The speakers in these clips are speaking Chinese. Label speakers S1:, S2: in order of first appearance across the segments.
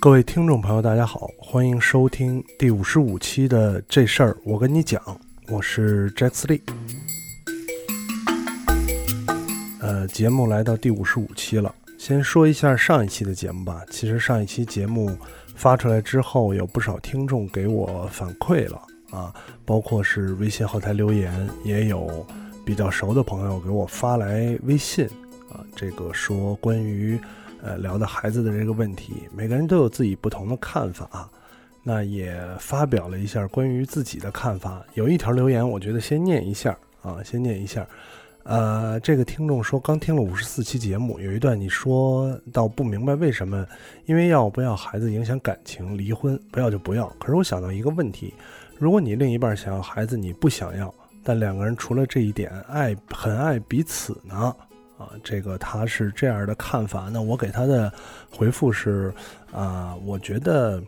S1: 各位听众朋友，大家好，欢迎收听第五十五期的这事儿，我跟你讲，我是 Jack 斯利。呃，节目来到第五十五期了，先说一下上一期的节目吧。其实上一期节目发出来之后，有不少听众给我反馈了啊，包括是微信后台留言，也有比较熟的朋友给我发来微信啊，这个说关于。呃，聊的孩子的这个问题，每个人都有自己不同的看法，那也发表了一下关于自己的看法。有一条留言，我觉得先念一下啊，先念一下。呃，这个听众说刚听了五十四期节目，有一段你说到不明白为什么，因为要不要孩子影响感情，离婚不要就不要。可是我想到一个问题，如果你另一半想要孩子，你不想要，但两个人除了这一点爱很爱彼此呢？这个他是这样的看法，那我给他的回复是，啊，我觉得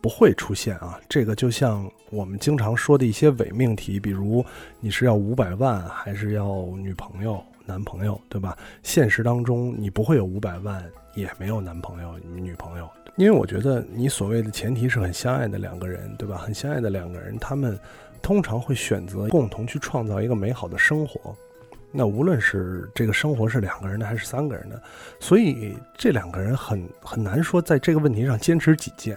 S1: 不会出现啊。这个就像我们经常说的一些伪命题，比如你是要五百万还是要女朋友、男朋友，对吧？现实当中你不会有五百万，也没有男朋友、女朋友，因为我觉得你所谓的前提是很相爱的两个人，对吧？很相爱的两个人，他们通常会选择共同去创造一个美好的生活。那无论是这个生活是两个人的还是三个人的，所以这两个人很很难说在这个问题上坚持己见，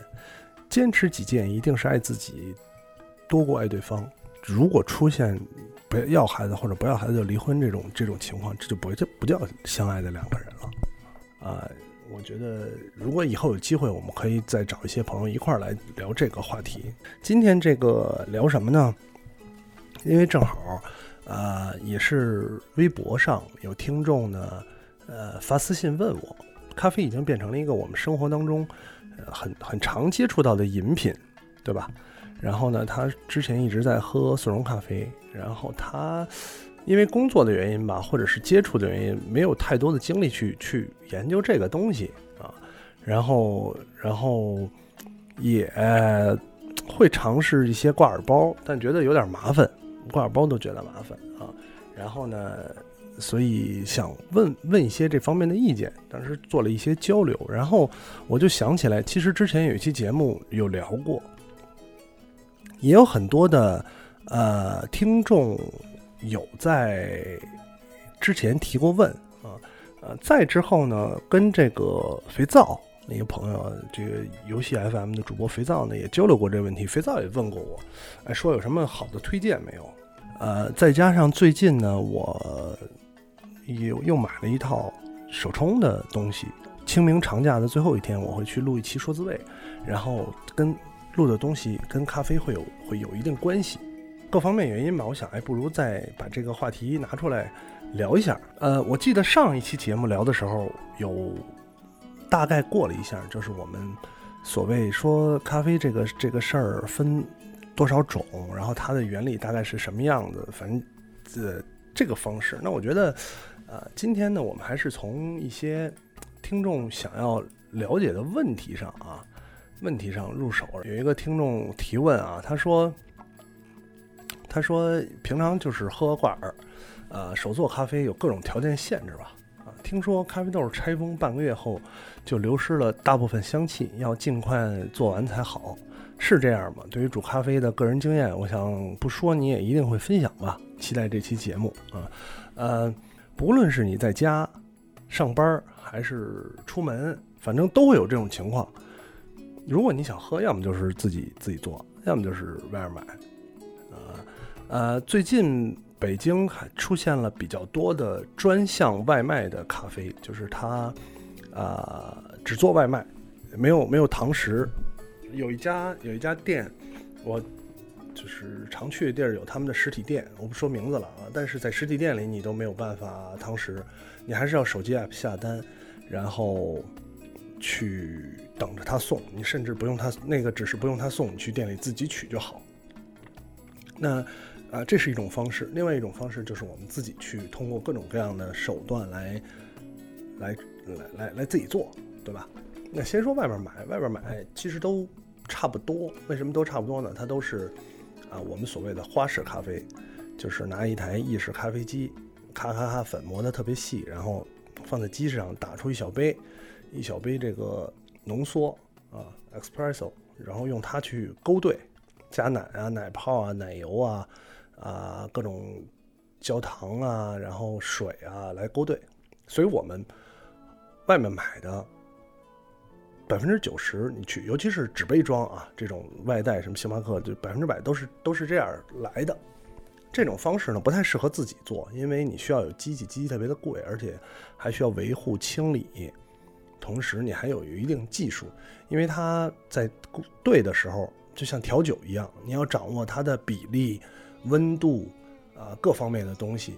S1: 坚持己见一定是爱自己多过爱对方。如果出现不要孩子或者不要孩子就离婚这种这种情况，这就不这不叫相爱的两个人了。啊，我觉得如果以后有机会，我们可以再找一些朋友一块儿来聊这个话题。今天这个聊什么呢？因为正好。啊，也是微博上有听众呢，呃，发私信问我，咖啡已经变成了一个我们生活当中呃很很常接触到的饮品，对吧？然后呢，他之前一直在喝速溶咖啡，然后他因为工作的原因吧，或者是接触的原因，没有太多的精力去去研究这个东西啊，然后然后也会尝试一些挂耳包，但觉得有点麻烦。挂包都觉得麻烦啊，然后呢，所以想问问一些这方面的意见，当时做了一些交流，然后我就想起来，其实之前有一期节目有聊过，也有很多的呃听众有在之前提过问啊，呃，再之后呢，跟这个肥皂那个朋友，这个游戏 FM 的主播肥皂呢也交流过这个问题，肥皂也问过我，哎，说有什么好的推荐没有？呃，再加上最近呢，我又又买了一套手冲的东西。清明长假的最后一天，我会去录一期说滋味，然后跟录的东西跟咖啡会有会有一定关系。各方面原因吧，我想，哎，不如再把这个话题拿出来聊一下。呃，我记得上一期节目聊的时候，有大概过了一下，就是我们所谓说咖啡这个这个事儿分。多少种，然后它的原理大概是什么样子？反正，呃，这个方式。那我觉得，呃，今天呢，我们还是从一些听众想要了解的问题上啊，问题上入手。有一个听众提问啊，他说，他说平常就是喝挂耳，呃，手做咖啡有各种条件限制吧？啊，听说咖啡豆拆封半个月后就流失了大部分香气，要尽快做完才好。是这样吗？对于煮咖啡的个人经验，我想不说你也一定会分享吧。期待这期节目啊，呃，不论是你在家上班还是出门，反正都会有这种情况。如果你想喝，要么就是自己自己做，要么就是外面买。呃呃，最近北京还出现了比较多的专项外卖的咖啡，就是它啊只做外卖，没有没有堂食。有一家有一家店，我就是常去的地儿，有他们的实体店，我不说名字了啊。但是在实体店里，你都没有办法堂食，你还是要手机 app 下单，然后去等着他送。你甚至不用他那个，只是不用他送，你去店里自己取就好。那啊，这是一种方式。另外一种方式就是我们自己去通过各种各样的手段来来来来来自己做，对吧？那先说外边买，外边买其实都差不多。为什么都差不多呢？它都是啊，我们所谓的花式咖啡，就是拿一台意式咖啡机，咔咔咔粉磨的特别细，然后放在机上打出一小杯，一小杯这个浓缩啊，espresso，然后用它去勾兑，加奶啊、奶泡啊、奶油啊啊各种焦糖啊，然后水啊来勾兑，所以我们外面买的百分之九十，你去，尤其是纸杯装啊，这种外带什么星巴克，就百分之百都是都是这样来的。这种方式呢不太适合自己做，因为你需要有机器，机器特别的贵，而且还需要维护清理。同时，你还有一定技术，因为它在兑的时候，就像调酒一样，你要掌握它的比例、温度啊各方面的东西。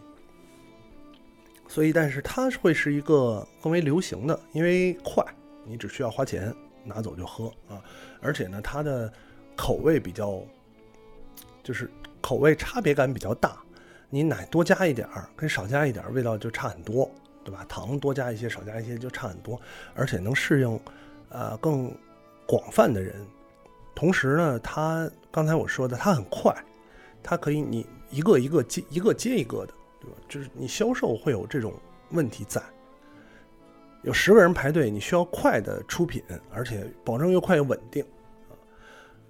S1: 所以，但是它会是一个更为流行的，因为快，你只需要花钱拿走就喝啊，而且呢，它的口味比较，就是口味差别感比较大，你奶多加一点儿跟少加一点儿味道就差很多。对吧？糖多加一些，少加一些就差很多，而且能适应，呃，更广泛的人。同时呢，它刚才我说的，它很快，它可以你一个一个接一个接一个的，对吧？就是你销售会有这种问题在，有十个人排队，你需要快的出品，而且保证又快又稳定，啊，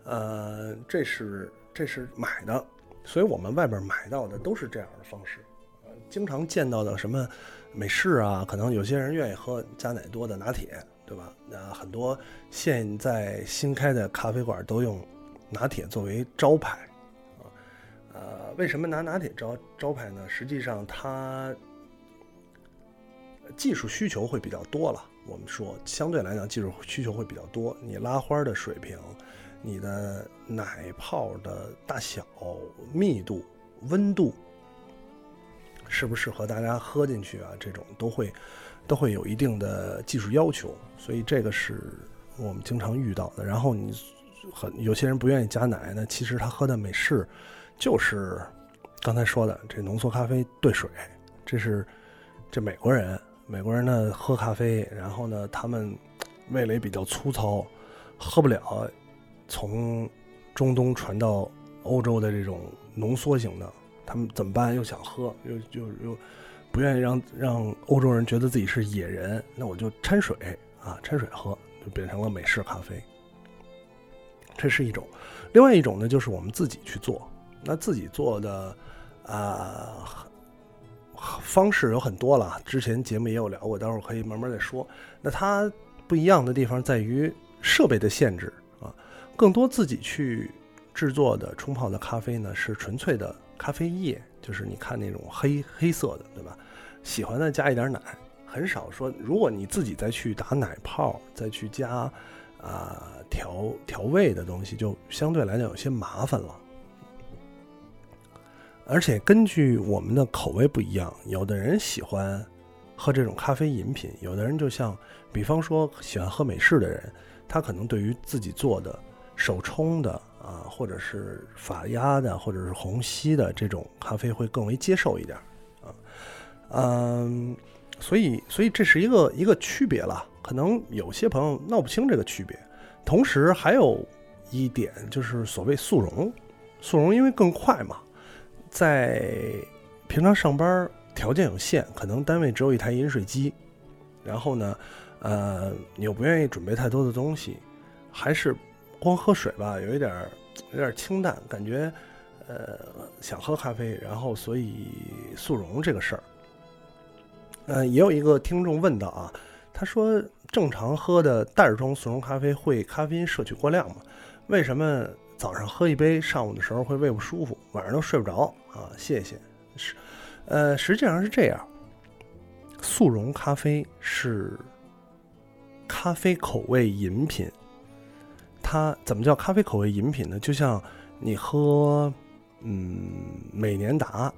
S1: 呃，这是这是买的，所以我们外边买到的都是这样的方式，呃，经常见到的什么。美式啊，可能有些人愿意喝加奶多的拿铁，对吧？那很多现在新开的咖啡馆都用拿铁作为招牌，啊，呃，为什么拿拿铁招招牌呢？实际上它技术需求会比较多了。我们说相对来讲技术需求会比较多，你拉花的水平，你的奶泡的大小、密度、温度。适不适合大家喝进去啊？这种都会，都会有一定的技术要求，所以这个是我们经常遇到的。然后你很有些人不愿意加奶，那其实他喝的美式就是刚才说的这浓缩咖啡兑水，这是这美国人，美国人呢喝咖啡，然后呢他们味蕾比较粗糙，喝不了从中东传到欧洲的这种浓缩型的。他们怎么办？又想喝，又又又不愿意让让欧洲人觉得自己是野人，那我就掺水啊，掺水喝，就变成了美式咖啡。这是一种，另外一种呢，就是我们自己去做。那自己做的啊方式有很多了，之前节目也有聊过，待会儿可以慢慢再说。那它不一样的地方在于设备的限制啊，更多自己去制作的冲泡的咖啡呢，是纯粹的。咖啡液就是你看那种黑黑色的，对吧？喜欢的加一点奶，很少说。如果你自己再去打奶泡，再去加啊调调味的东西，就相对来讲有些麻烦了。而且根据我们的口味不一样，有的人喜欢喝这种咖啡饮品，有的人就像，比方说喜欢喝美式的人，他可能对于自己做的手冲的。啊，或者是法压的，或者是虹吸的这种咖啡会更为接受一点啊，嗯，所以所以这是一个一个区别了，可能有些朋友闹不清这个区别。同时还有一点就是所谓速溶，速溶因为更快嘛，在平常上班条件有限，可能单位只有一台饮水机，然后呢，呃，你又不愿意准备太多的东西，还是光喝水吧，有一点。有点清淡，感觉，呃，想喝咖啡，然后所以速溶这个事儿，呃，也有一个听众问到啊，他说正常喝的袋装速溶咖啡会咖啡因摄取过量吗？为什么早上喝一杯，上午的时候会胃不舒服，晚上都睡不着啊？谢谢，是，呃，实际上是这样，速溶咖啡是咖啡口味饮品。它怎么叫咖啡口味饮品呢？就像你喝，嗯，美年达、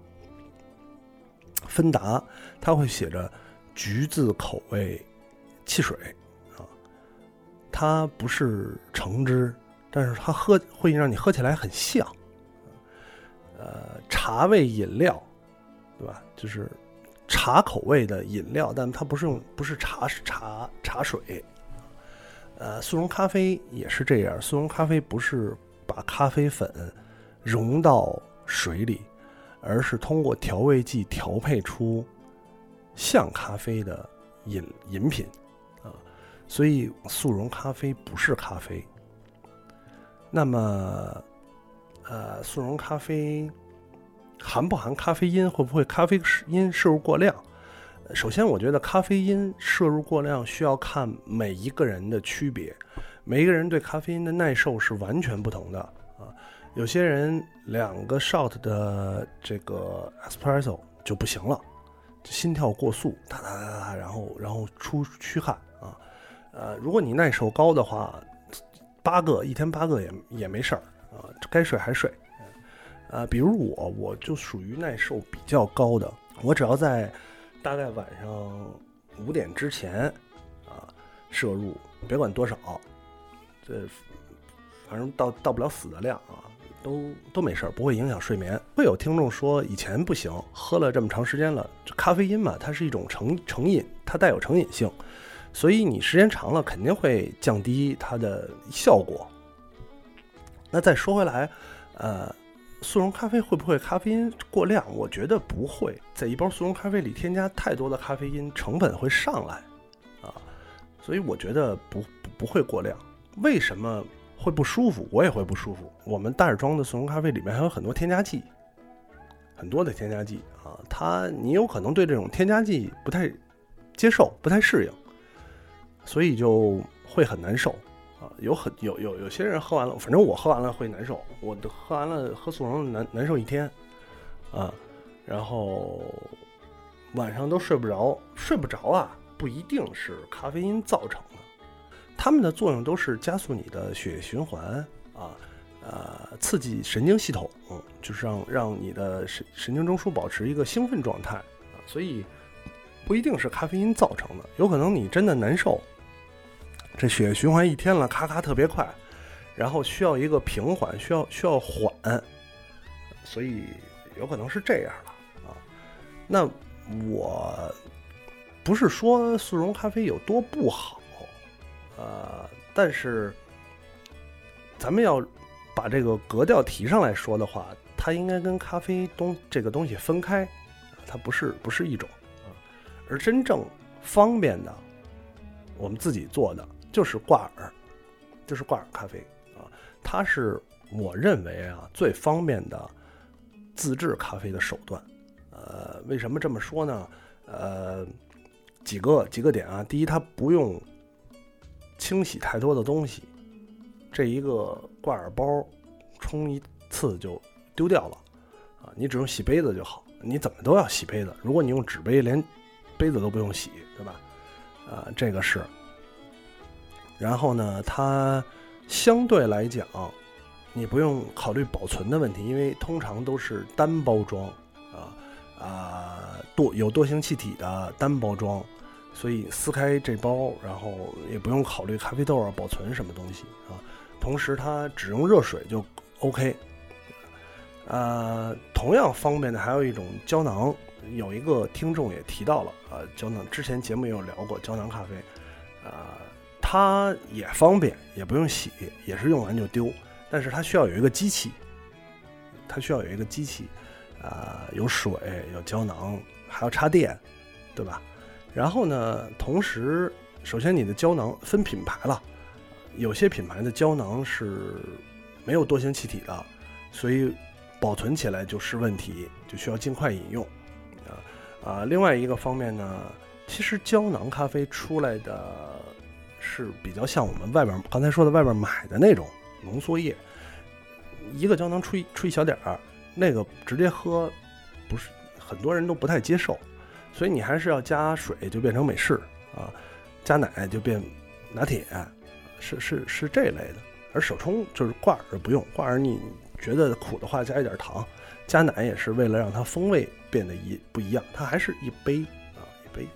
S1: 芬达，它会写着橘子口味汽水啊，它不是橙汁，但是它喝会让你喝起来很像，呃，茶味饮料，对吧？就是茶口味的饮料，但它不是用不是茶是茶茶水。呃，速溶咖啡也是这样。速溶咖啡不是把咖啡粉融到水里，而是通过调味剂调配出像咖啡的饮饮品啊。所以速溶咖啡不是咖啡。那么，呃，速溶咖啡含不含咖啡因？会不会咖啡因摄入过量？首先，我觉得咖啡因摄入过量需要看每一个人的区别，每一个人对咖啡因的耐受是完全不同的啊。有些人两个 shot 的这个 espresso 就不行了，心跳过速，哒哒哒哒，然后然后出虚汗啊。呃，如果你耐受高的话，八个一天八个也也没事儿啊，该睡还睡。呃，比如我，我就属于耐受比较高的，我只要在。大概晚上五点之前，啊，摄入别管多少，这反正到到不了死的量啊，都都没事儿，不会影响睡眠。会有听众说以前不行，喝了这么长时间了，咖啡因嘛，它是一种成成瘾，它带有成瘾性，所以你时间长了肯定会降低它的效果。那再说回来，呃。速溶咖啡会不会咖啡因过量？我觉得不会，在一包速溶咖啡里添加太多的咖啡因，成本会上来，啊，所以我觉得不不会过量。为什么会不舒服？我也会不舒服。我们袋装的速溶咖啡里面还有很多添加剂，很多的添加剂啊，它你有可能对这种添加剂不太接受，不太适应，所以就会很难受。啊，有很有有有些人喝完了，反正我喝完了会难受，我都喝完了喝速溶难难受一天，啊，然后晚上都睡不着，睡不着啊，不一定是咖啡因造成的，它们的作用都是加速你的血液循环啊，呃，刺激神经系统，就是让让你的神神经中枢保持一个兴奋状态啊，所以不一定是咖啡因造成的，有可能你真的难受。这血液循环一天了，咔咔特别快，然后需要一个平缓，需要需要缓，所以有可能是这样的啊。那我不是说速溶咖啡有多不好，呃，但是咱们要把这个格调提上来说的话，它应该跟咖啡东这个东西分开，它不是不是一种啊，而真正方便的，我们自己做的。就是挂耳，就是挂耳咖啡啊，它是我认为啊最方便的自制咖啡的手段。呃，为什么这么说呢？呃，几个几个点啊。第一，它不用清洗太多的东西，这一个挂耳包冲一次就丢掉了啊，你只用洗杯子就好。你怎么都要洗杯子，如果你用纸杯，连杯子都不用洗，对吧？啊，这个是。然后呢，它相对来讲，你不用考虑保存的问题，因为通常都是单包装啊啊惰有惰性气体的单包装，所以撕开这包，然后也不用考虑咖啡豆啊保存什么东西啊。同时，它只用热水就 OK。呃，同样方便的还有一种胶囊，有一个听众也提到了啊，胶囊之前节目也有聊过胶囊咖啡，啊。它也方便，也不用洗，也是用完就丢。但是它需要有一个机器，它需要有一个机器，啊，有水，有胶囊，还要插电，对吧？然后呢，同时，首先你的胶囊分品牌了，有些品牌的胶囊是没有惰性气体的，所以保存起来就是问题，就需要尽快饮用。啊啊，另外一个方面呢，其实胶囊咖啡出来的。是比较像我们外边刚才说的外边买的那种浓缩液，一个胶囊出一出一小点儿，那个直接喝，不是很多人都不太接受，所以你还是要加水就变成美式啊，加奶就变拿铁，是是是这类的。而手冲就是挂耳不用，挂耳你觉得苦的话加一点糖，加奶也是为了让它风味变得一不一样，它还是一杯啊一杯。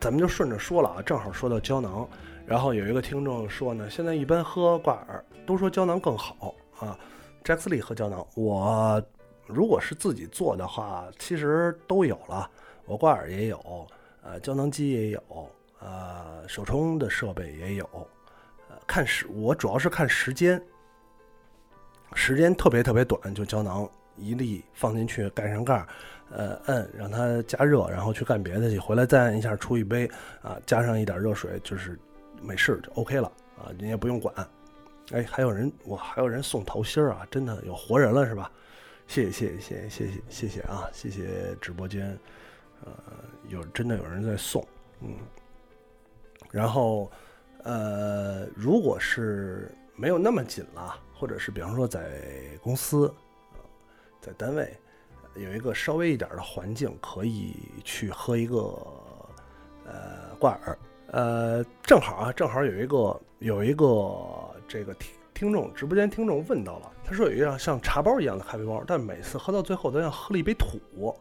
S1: 咱们就顺着说了啊，正好说到胶囊，然后有一个听众说呢，现在一般喝挂耳都说胶囊更好啊。Jack 斯利喝胶囊，我如果是自己做的话，其实都有了，我挂耳也有，呃，胶囊机也有，呃，手冲的设备也有，呃，看时我主要是看时间，时间特别特别短就胶囊一粒放进去，盖上盖儿，呃，摁让它加热，然后去干别的去，回来再按一下出一杯，啊，加上一点热水，就是没事就 OK 了啊，您也不用管。哎，还有人哇，还有人送桃心儿啊，真的有活人了是吧？谢谢谢谢谢谢谢谢谢啊，谢谢直播间，呃，有真的有人在送，嗯，然后呃，如果是没有那么紧了，或者是比方说在公司。在单位有一个稍微一点的环境，可以去喝一个呃挂耳，呃，正好啊，正好有一个有一个这个听听众直播间听众问到了，他说有一样像茶包一样的咖啡包，但每次喝到最后都像喝了一杯土。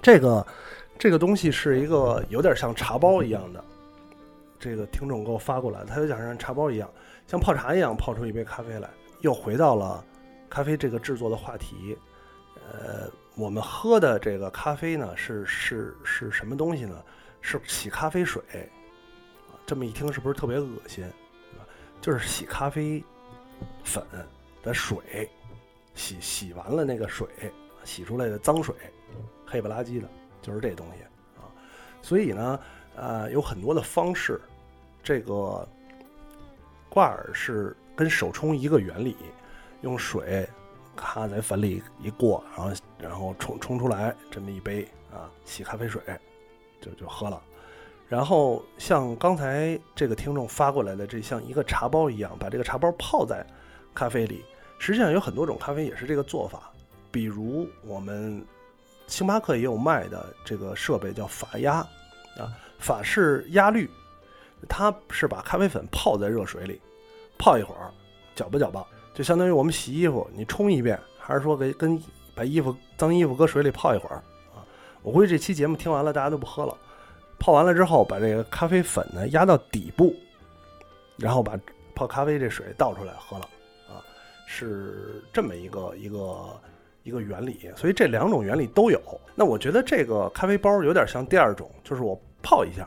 S1: 这个这个东西是一个有点像茶包一样的，这个听众给我发过来，他有点像茶包一样，像泡茶一样泡出一杯咖啡来，又回到了。咖啡这个制作的话题，呃，我们喝的这个咖啡呢，是是是什么东西呢？是洗咖啡水，这么一听是不是特别恶心？就是洗咖啡粉的水，洗洗完了那个水，洗出来的脏水，黑不拉几的，就是这东西啊。所以呢，呃，有很多的方式，这个挂耳是跟手冲一个原理。用水，咔在粉里一过，然后然后冲冲出来这么一杯啊，洗咖啡水，就就喝了。然后像刚才这个听众发过来的，这像一个茶包一样，把这个茶包泡在咖啡里。实际上有很多种咖啡也是这个做法，比如我们星巴克也有卖的这个设备叫法压啊，法式压滤，它是把咖啡粉泡在热水里，泡一会儿，搅吧搅吧。就相当于我们洗衣服，你冲一遍，还是说给跟把衣服脏衣服搁水里泡一会儿啊？我估计这期节目听完了，大家都不喝了。泡完了之后，把这个咖啡粉呢压到底部，然后把泡咖啡这水倒出来喝了啊，是这么一个一个一个原理。所以这两种原理都有。那我觉得这个咖啡包有点像第二种，就是我泡一下。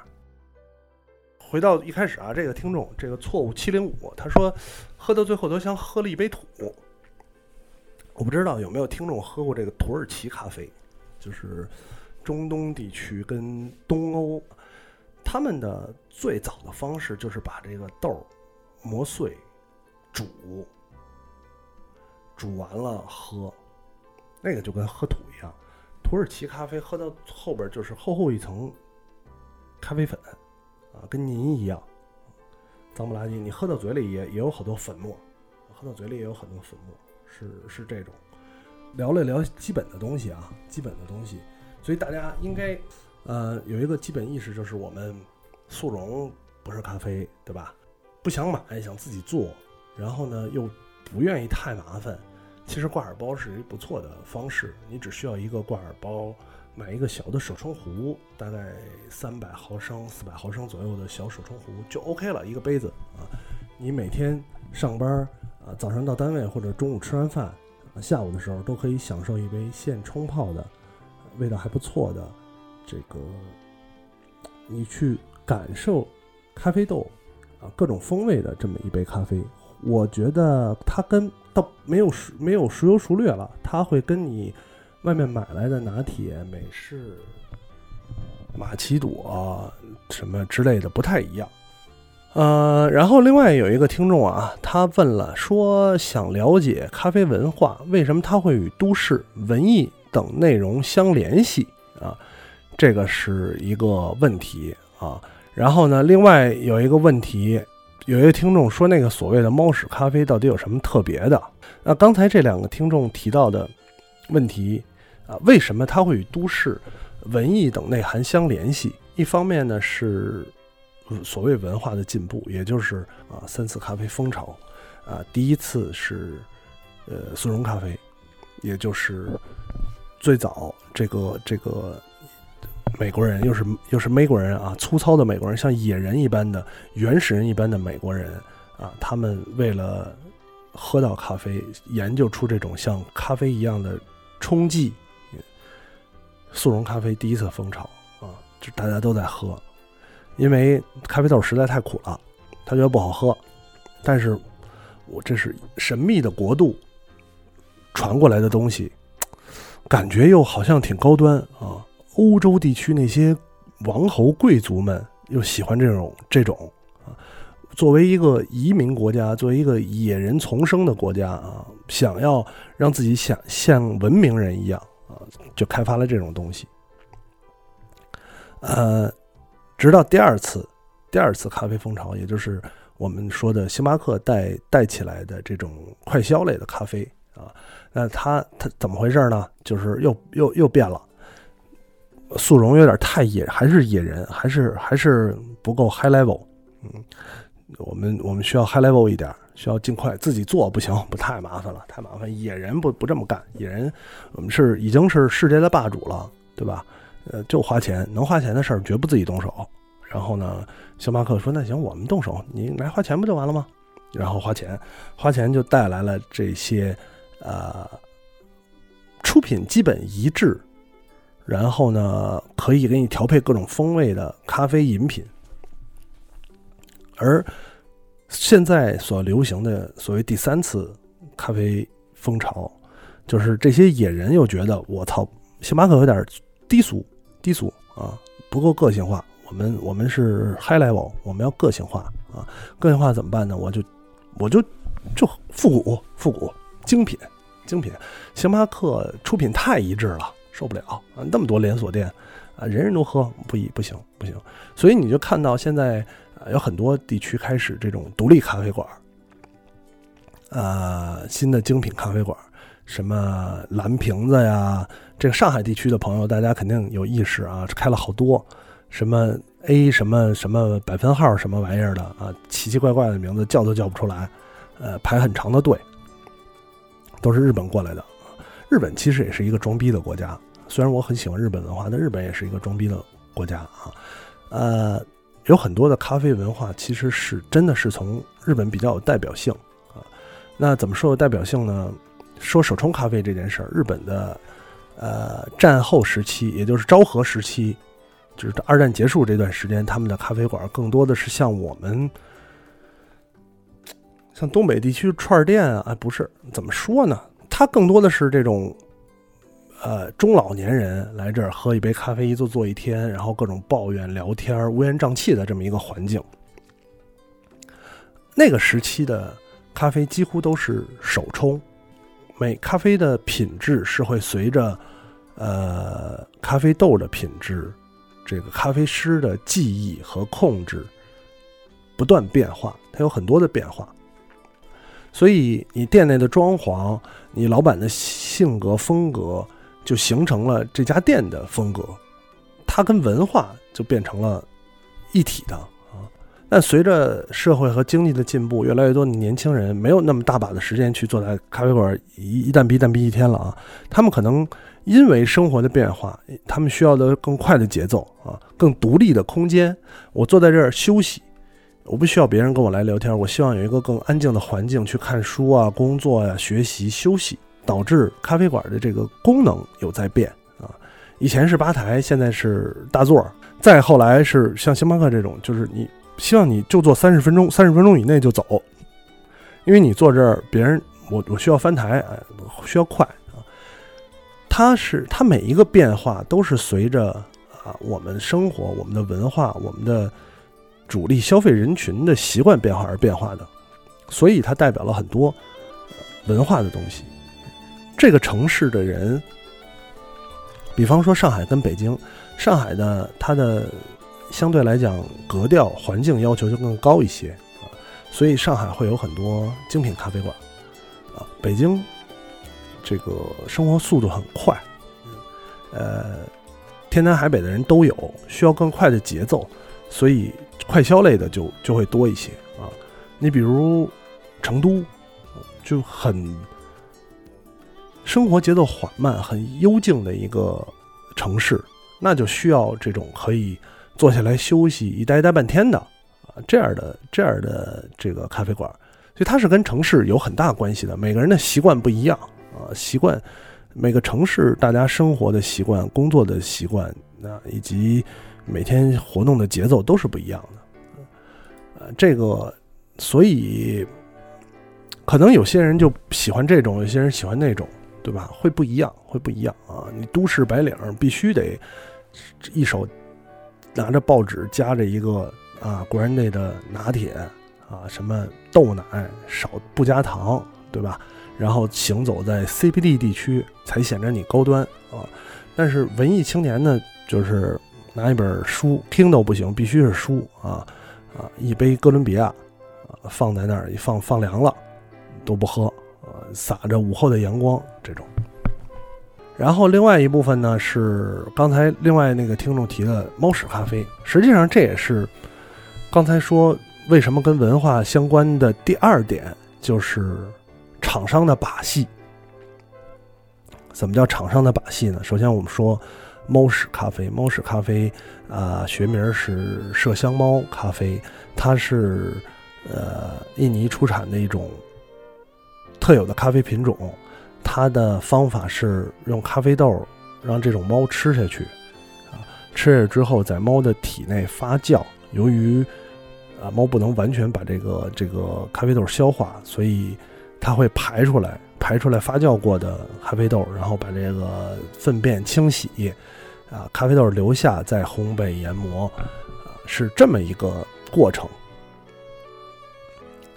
S1: 回到一开始啊，这个听众这个错误七零五，他说喝到最后都像喝了一杯土。我不知道有没有听众喝过这个土耳其咖啡，就是中东地区跟东欧，他们的最早的方式就是把这个豆磨碎煮，煮完了喝，那个就跟喝土一样。土耳其咖啡喝到后边就是厚厚一层咖啡粉。啊，跟您一样，脏不拉几，你喝到嘴里也也有好多粉末，喝到嘴里也有很多粉末，是是这种。聊了聊基本的东西啊，基本的东西，所以大家应该呃有一个基本意识，就是我们速溶不是咖啡，对吧？不想买，想自己做，然后呢又不愿意太麻烦，其实挂耳包是一不错的方式，你只需要一个挂耳包。买一个小的手冲壶，大概三百毫升、四百毫升左右的小手冲壶就 OK 了，一个杯子啊。你每天上班啊，早上到单位或者中午吃完饭，下午的时候都可以享受一杯现冲泡的，味道还不错的这个，你去感受咖啡豆啊各种风味的这么一杯咖啡。我觉得它跟倒没有熟没有孰优孰劣了，它会跟你。外面买来的拿铁、美式、玛奇朵什么之类的不太一样，呃，然后另外有一个听众啊，他问了，说想了解咖啡文化为什么它会与都市文艺等内容相联系啊？这个是一个问题啊。然后呢，另外有一个问题，有一个听众说，那个所谓的猫屎咖啡到底有什么特别的？那刚才这两个听众提到的问题。啊，为什么它会与都市文艺等内涵相联系？一方面呢是所谓文化的进步，也就是啊三次咖啡风潮，啊第一次是呃速溶咖啡，也就是最早这个这个美国人又是又是美国人啊，粗糙的美国人，像野人一般的原始人一般的美国人啊，他们为了喝到咖啡，研究出这种像咖啡一样的冲剂。速溶咖啡第一次风潮啊，就大家都在喝，因为咖啡豆实在太苦了，他觉得不好喝。但是，我这是神秘的国度传过来的东西，感觉又好像挺高端啊。欧洲地区那些王侯贵族们又喜欢这种这种啊。作为一个移民国家，作为一个野人丛生的国家啊，想要让自己像像文明人一样啊，就开发了这种东西。呃，直到第二次，第二次咖啡风潮，也就是我们说的星巴克带带起来的这种快消类的咖啡啊，那它它怎么回事呢？就是又又又变了，速溶有点太野，还是野人，还是还是不够 high level，嗯，我们我们需要 high level 一点，需要尽快自己做，不行，不太麻烦了，太麻烦，野人不不这么干，野人我们是已经是世界的霸主了，对吧？呃，就花钱，能花钱的事儿绝不自己动手。然后呢，星巴克说：“那行，我们动手，你来花钱不就完了吗？”然后花钱，花钱就带来了这些，呃，出品基本一致，然后呢，可以给你调配各种风味的咖啡饮品。而现在所流行的所谓第三次咖啡风潮，就是这些野人又觉得我操，星巴克有点低俗。低俗啊，不够个性化。我们我们是 high level，我们要个性化啊。个性化怎么办呢？我就我就就复古复古精品精品。星巴克出品太一致了，受不了啊！那么多连锁店啊，人人都喝，不一不行不行。所以你就看到现在有很多地区开始这种独立咖啡馆，呃，新的精品咖啡馆。什么蓝瓶子呀？这个上海地区的朋友，大家肯定有意识啊，开了好多，什么 A 什么什么百分号什么玩意儿的啊，奇奇怪怪的名字叫都叫不出来，呃，排很长的队，都是日本过来的。日本其实也是一个装逼的国家，虽然我很喜欢日本文化，但日本也是一个装逼的国家啊。呃，有很多的咖啡文化其实是真的是从日本比较有代表性啊。那怎么说有代表性呢？说手冲咖啡这件事儿，日本的，呃，战后时期，也就是昭和时期，就是二战结束这段时间，他们的咖啡馆更多的是像我们，像东北地区串店啊，哎，不是，怎么说呢？它更多的是这种，呃，中老年人来这儿喝一杯咖啡，一坐坐一天，然后各种抱怨、聊天、乌烟瘴气的这么一个环境。那个时期的咖啡几乎都是手冲。每咖啡的品质是会随着，呃，咖啡豆的品质，这个咖啡师的技艺和控制不断变化，它有很多的变化。所以你店内的装潢，你老板的性格风格，就形成了这家店的风格，它跟文化就变成了一体的啊。但随着社会和经济的进步，越来越多的年轻人没有那么大把的时间去坐在咖啡馆一一旦逼一旦逼一天了啊！他们可能因为生活的变化，他们需要的更快的节奏啊，更独立的空间。我坐在这儿休息，我不需要别人跟我来聊天，我希望有一个更安静的环境去看书啊、工作呀、学习、休息，导致咖啡馆的这个功能有在变啊。以前是吧台，现在是大座，再后来是像星巴克这种，就是你。希望你就坐三十分钟，三十分钟以内就走，因为你坐这儿，别人我我需要翻台，哎，需要快啊。它是它每一个变化都是随着啊我们生活、我们的文化、我们的主力消费人群的习惯变化而变化的，所以它代表了很多文化的东西。这个城市的人，比方说上海跟北京，上海的它的。相对来讲，格调、环境要求就更高一些啊，所以上海会有很多精品咖啡馆啊。北京这个生活速度很快，呃，天南海北的人都有，需要更快的节奏，所以快消类的就就会多一些啊。你比如成都，就很生活节奏缓慢、很幽静的一个城市，那就需要这种可以。坐下来休息，一待待半天的啊，这样的这样的这个咖啡馆，所以它是跟城市有很大关系的。每个人的习惯不一样啊，习惯每个城市大家生活的习惯、工作的习惯，那以及每天活动的节奏都是不一样的。呃，这个所以可能有些人就喜欢这种，有些人喜欢那种对吧？会不一样，会不一样啊！你都市白领必须得一手拿着报纸夹着一个啊，果然内的拿铁啊，什么豆奶少不加糖，对吧？然后行走在 CBD 地区才显得你高端啊。但是文艺青年呢，就是拿一本书，Kindle 不行，必须是书啊啊，一杯哥伦比亚啊放在那儿一放放凉了都不喝。洒着午后的阳光，这种。然后另外一部分呢是刚才另外那个听众提的猫屎咖啡，实际上这也是刚才说为什么跟文化相关的第二点，就是厂商的把戏。怎么叫厂商的把戏呢？首先我们说猫屎咖啡，猫屎咖啡啊，学名是麝香猫咖啡，它是呃印尼出产的一种。特有的咖啡品种，它的方法是用咖啡豆让这种猫吃下去，啊，吃下去之后在猫的体内发酵。由于啊猫不能完全把这个这个咖啡豆消化，所以它会排出来，排出来发酵过的咖啡豆，然后把这个粪便清洗，啊，咖啡豆留下再烘焙研磨，啊，是这么一个过程。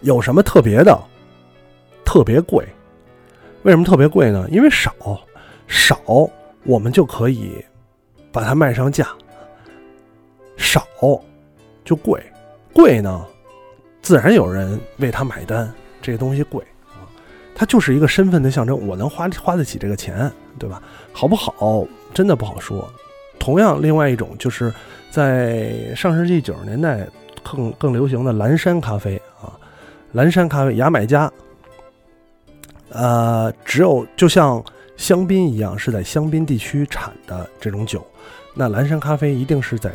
S1: 有什么特别的？特别贵，为什么特别贵呢？因为少，少我们就可以把它卖上价，少就贵，贵呢，自然有人为它买单。这个东西贵啊，它就是一个身份的象征。我能花花得起这个钱，对吧？好不好，真的不好说。同样，另外一种就是在上世纪九十年代更更流行的蓝山咖啡啊，蓝山咖啡，牙买加。呃，只有就像香槟一样，是在香槟地区产的这种酒，那蓝山咖啡一定是在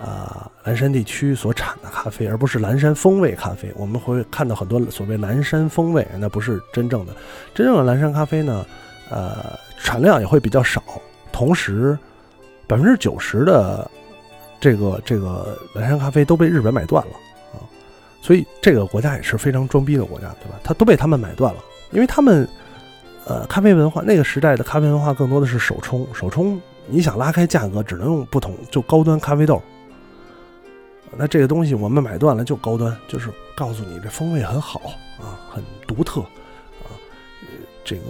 S1: 啊蓝山地区所产的咖啡，而不是蓝山风味咖啡。我们会看到很多所谓蓝山风味，那不是真正的。真正的蓝山咖啡呢，呃，产量也会比较少，同时百分之九十的这个这个蓝山咖啡都被日本买断了啊，所以这个国家也是非常装逼的国家，对吧？它都被他们买断了。因为他们，呃，咖啡文化那个时代的咖啡文化更多的是手冲，手冲你想拉开价格，只能用不同就高端咖啡豆。那这个东西我们买断了就高端，就是告诉你这风味很好啊，很独特啊，这个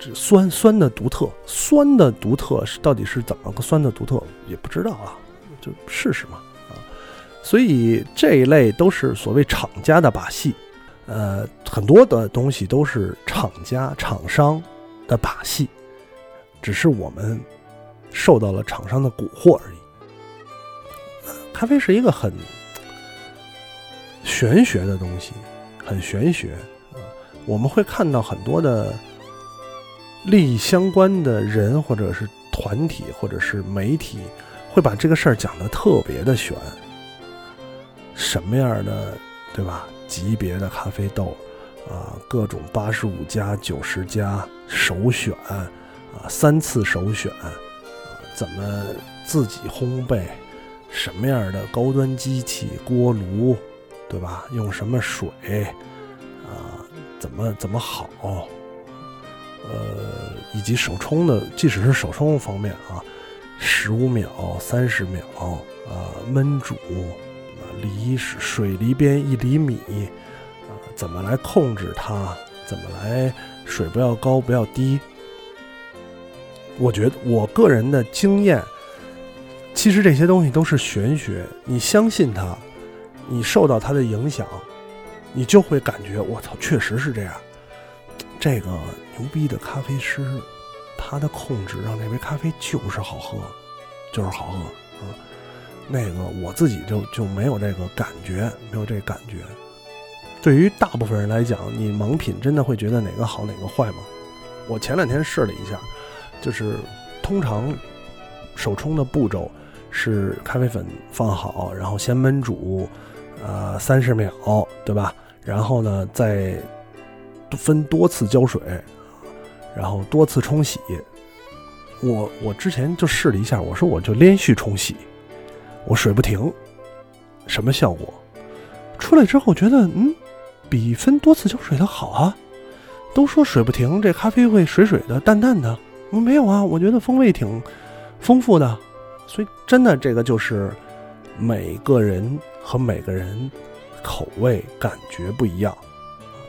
S1: 这酸酸的独特，酸的独特是到底是怎么个酸的独特也不知道啊，就试试嘛啊。所以这一类都是所谓厂家的把戏。呃，很多的东西都是厂家、厂商的把戏，只是我们受到了厂商的蛊惑而已。咖啡是一个很玄学的东西，很玄学。我们会看到很多的利益相关的人，或者是团体，或者是媒体，会把这个事儿讲的特别的玄。什么样的，对吧？级别的咖啡豆，啊，各种八十五加、九十加首选，啊，三次首选，怎么自己烘焙，什么样的高端机器锅炉，对吧？用什么水，啊，怎么怎么好，呃，以及手冲的，即使是手冲方面啊，十五秒、三十秒，啊，焖煮。离水离边一厘米，啊，怎么来控制它？怎么来水不要高不要低？我觉得我个人的经验，其实这些东西都是玄学。你相信它，你受到它的影响，你就会感觉我操，确实是这样。这个牛逼的咖啡师，他的控制让这杯咖啡就是好喝，就是好喝啊。那个我自己就就没有这个感觉，没有这个感觉。对于大部分人来讲，你盲品真的会觉得哪个好哪个坏吗？我前两天试了一下，就是通常手冲的步骤是咖啡粉放好，然后先焖煮，呃，三十秒，对吧？然后呢，再分多次浇水，然后多次冲洗。我我之前就试了一下，我说我就连续冲洗。我水不停，什么效果？出来之后觉得，嗯，比分多次浇水的好啊。都说水不停，这咖啡会水水的、淡淡的。我没有啊，我觉得风味挺丰富的。所以真的，这个就是每个人和每个人口味感觉不一样。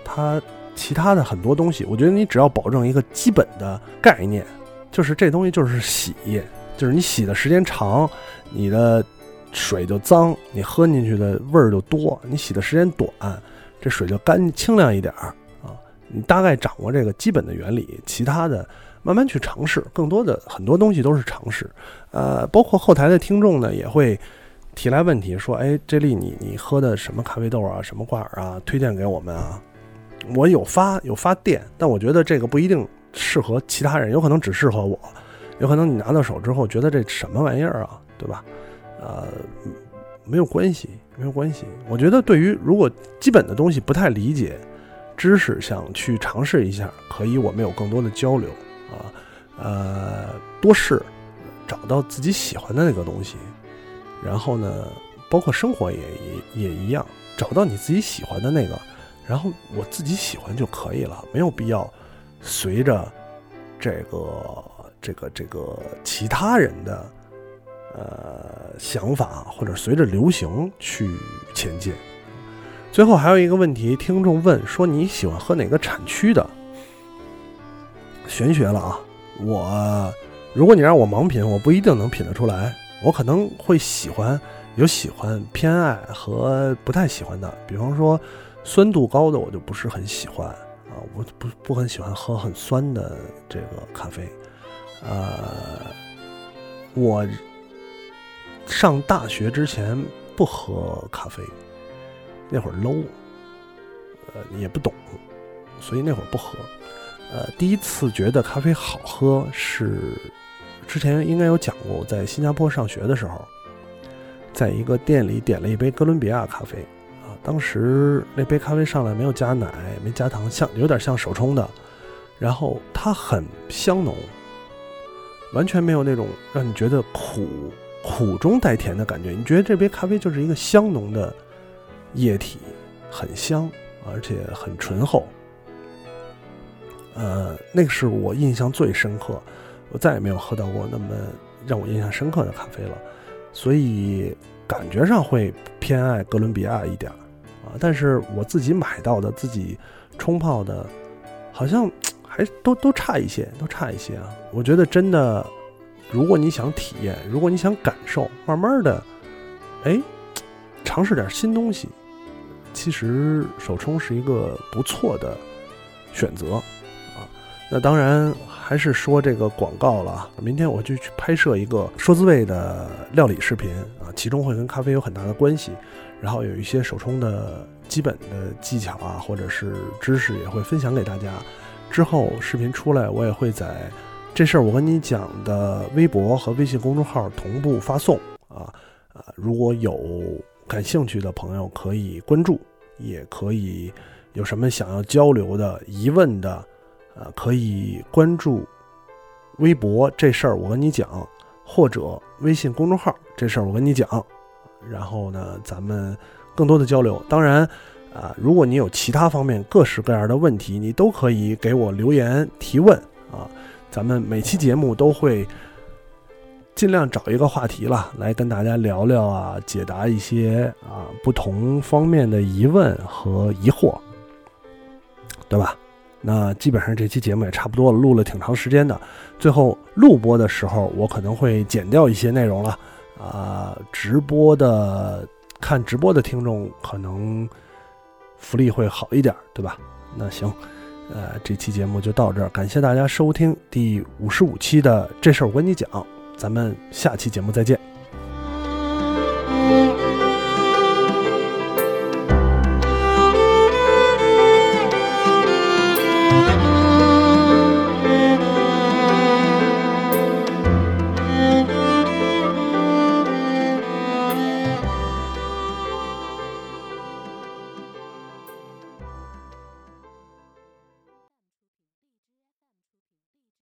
S1: 它其他的很多东西，我觉得你只要保证一个基本的概念，就是这东西就是洗，就是你洗的时间长，你的水就脏，你喝进去的味儿就多；你洗的时间短，这水就干清亮一点儿啊。你大概掌握这个基本的原理，其他的慢慢去尝试。更多的很多东西都是尝试。呃，包括后台的听众呢，也会提来问题，说：“哎，这丽，你你喝的什么咖啡豆啊，什么挂耳啊，推荐给我们啊？”我有发有发电，但我觉得这个不一定适合其他人，有可能只适合我，有可能你拿到手之后觉得这什么玩意儿啊，对吧？呃，没有关系，没有关系。我觉得对于如果基本的东西不太理解，知识想去尝试一下，可以我们有更多的交流啊，呃，多试，找到自己喜欢的那个东西，然后呢，包括生活也也也一样，找到你自己喜欢的那个。然后我自己喜欢就可以了，没有必要随着这个这个这个其他人的呃想法或者随着流行去前进。最后还有一个问题，听众问说你喜欢喝哪个产区的？玄学了啊！我如果你让我盲品，我不一定能品得出来，我可能会喜欢有喜欢偏爱和不太喜欢的，比方说。酸度高的我就不是很喜欢啊，我不不很喜欢喝很酸的这个咖啡。呃，我上大学之前不喝咖啡，那会儿 low，呃也不懂，所以那会儿不喝。呃，第一次觉得咖啡好喝是之前应该有讲过，在新加坡上学的时候，在一个店里点了一杯哥伦比亚咖啡啊。当时那杯咖啡上来没有加奶，没加糖，像有点像手冲的，然后它很香浓，完全没有那种让你觉得苦苦中带甜的感觉。你觉得这杯咖啡就是一个香浓的液体，很香，而且很醇厚。呃，那个是我印象最深刻，我再也没有喝到过那么让我印象深刻的咖啡了，所以感觉上会偏爱哥伦比亚一点。啊，但是我自己买到的、自己冲泡的，好像还都都差一些，都差一些啊！我觉得真的，如果你想体验，如果你想感受，慢慢的，哎，尝试点新东西，其实手冲是一个不错的选择啊。那当然还是说这个广告了，明天我就去拍摄一个说滋味的料理视频啊，其中会跟咖啡有很大的关系。然后有一些手冲的基本的技巧啊，或者是知识也会分享给大家。之后视频出来，我也会在这事儿我跟你讲的微博和微信公众号同步发送啊啊！如果有感兴趣的朋友可以关注，也可以有什么想要交流的疑问的，啊，可以关注微博这事儿我跟你讲，或者微信公众号这事儿我跟你讲。然后呢，咱们更多的交流。当然，啊，如果你有其他方面各式各样的问题，你都可以给我留言提问。咱们每期节目都会尽量找一个话题了，来跟大家聊聊啊，解答一些啊不同方面的疑问和疑惑，对吧？那基本上这期节目也差不多了，录了挺长时间的。最后录播的时候，我可能会剪掉一些内容了。啊，直播的看直播的听众可能福利会好一点，对吧？那行，呃，这期节目就到这儿，感谢大家收听第五十五期的这事儿我跟你讲，咱们下期节目再见。